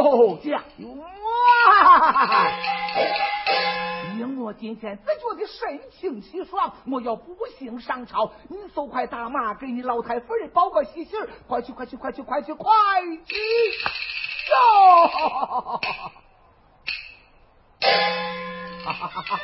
有家哇！因我今天只觉得神清气爽，我要步行上朝。你速快打马，给你老太夫人报个喜信快去，快去，快去，快去，快去！走！哈哈哈哈哈哈！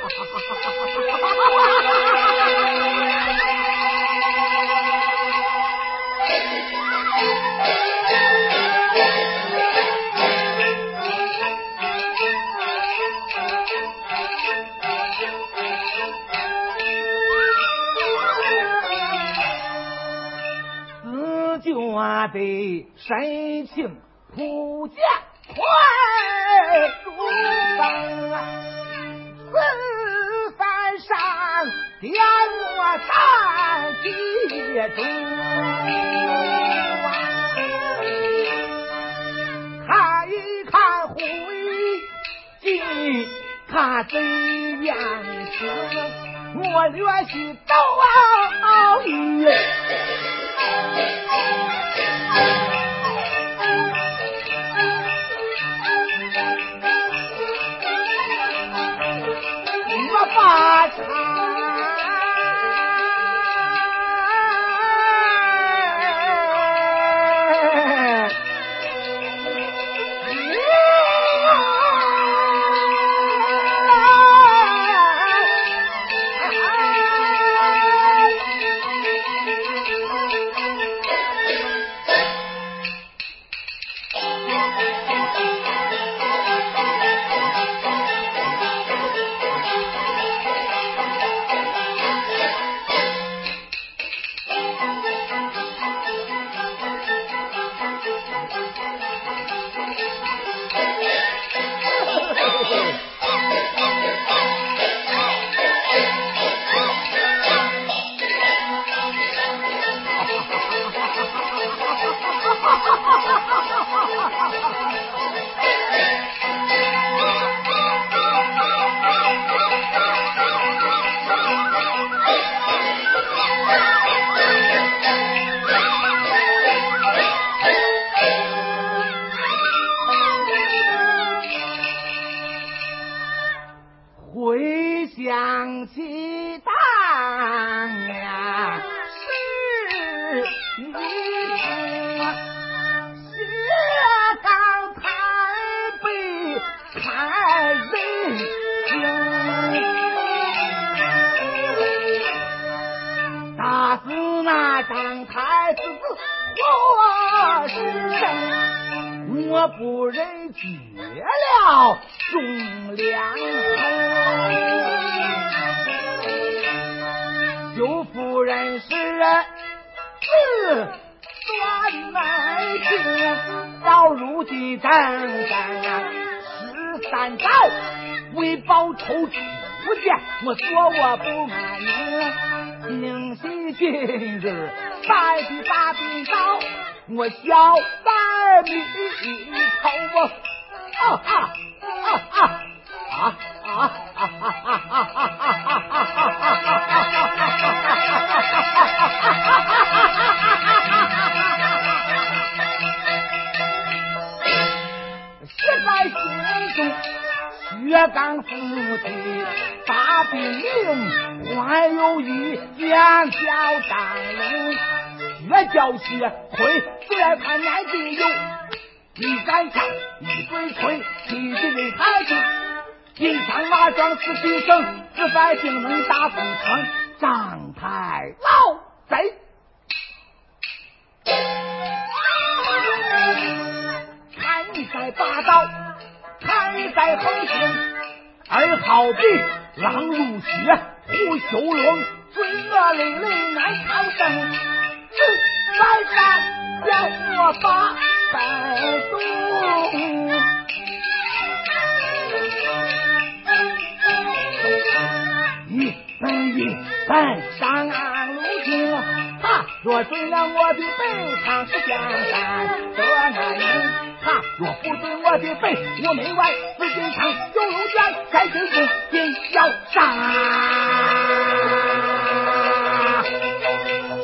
我的神情普见快如风，四三山点我三界中，看一看回进看贼眼睛，我略去走啊！发回想起当年是。打死那张太子我是，我不忍绝了忠良。舅夫人是自断爱情，到如今整整十三遭为报仇死去，我说我不满意，今夕今日拜的大兵刀，我小三米头啊啊啊啊啊啊写中，血刚附体。大兵营还有一件小张领，越叫血亏，再看俺弟有一杆枪，一嘴吹，气的人还子，金枪马壮死几声，这百姓能打不成？张太老贼，看你在霸道，看你在横行，而好比。狼入血，虎修龙，罪恶累累难长生。三山将我把带动，一本一本上岸路径。他若准了我的本，唱是江山得难赢。他若不准我的背，我门外紫金枪，九龙剑在身中，尽要杀。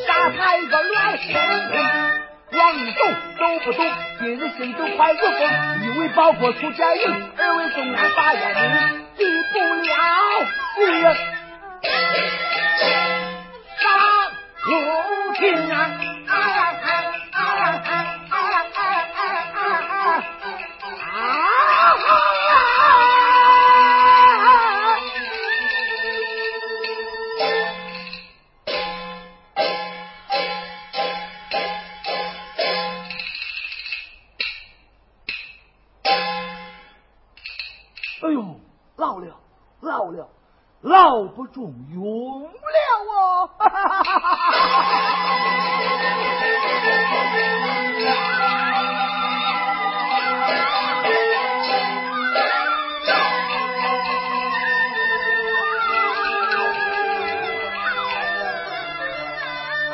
杀他一个乱神往里走，走不动，今日心都快如风。一为包括出家营，二为东安发言人，记不了杀无情啊！老不中用了哦！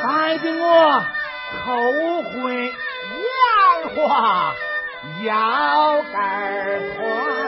害得我后悔烟花要盖团。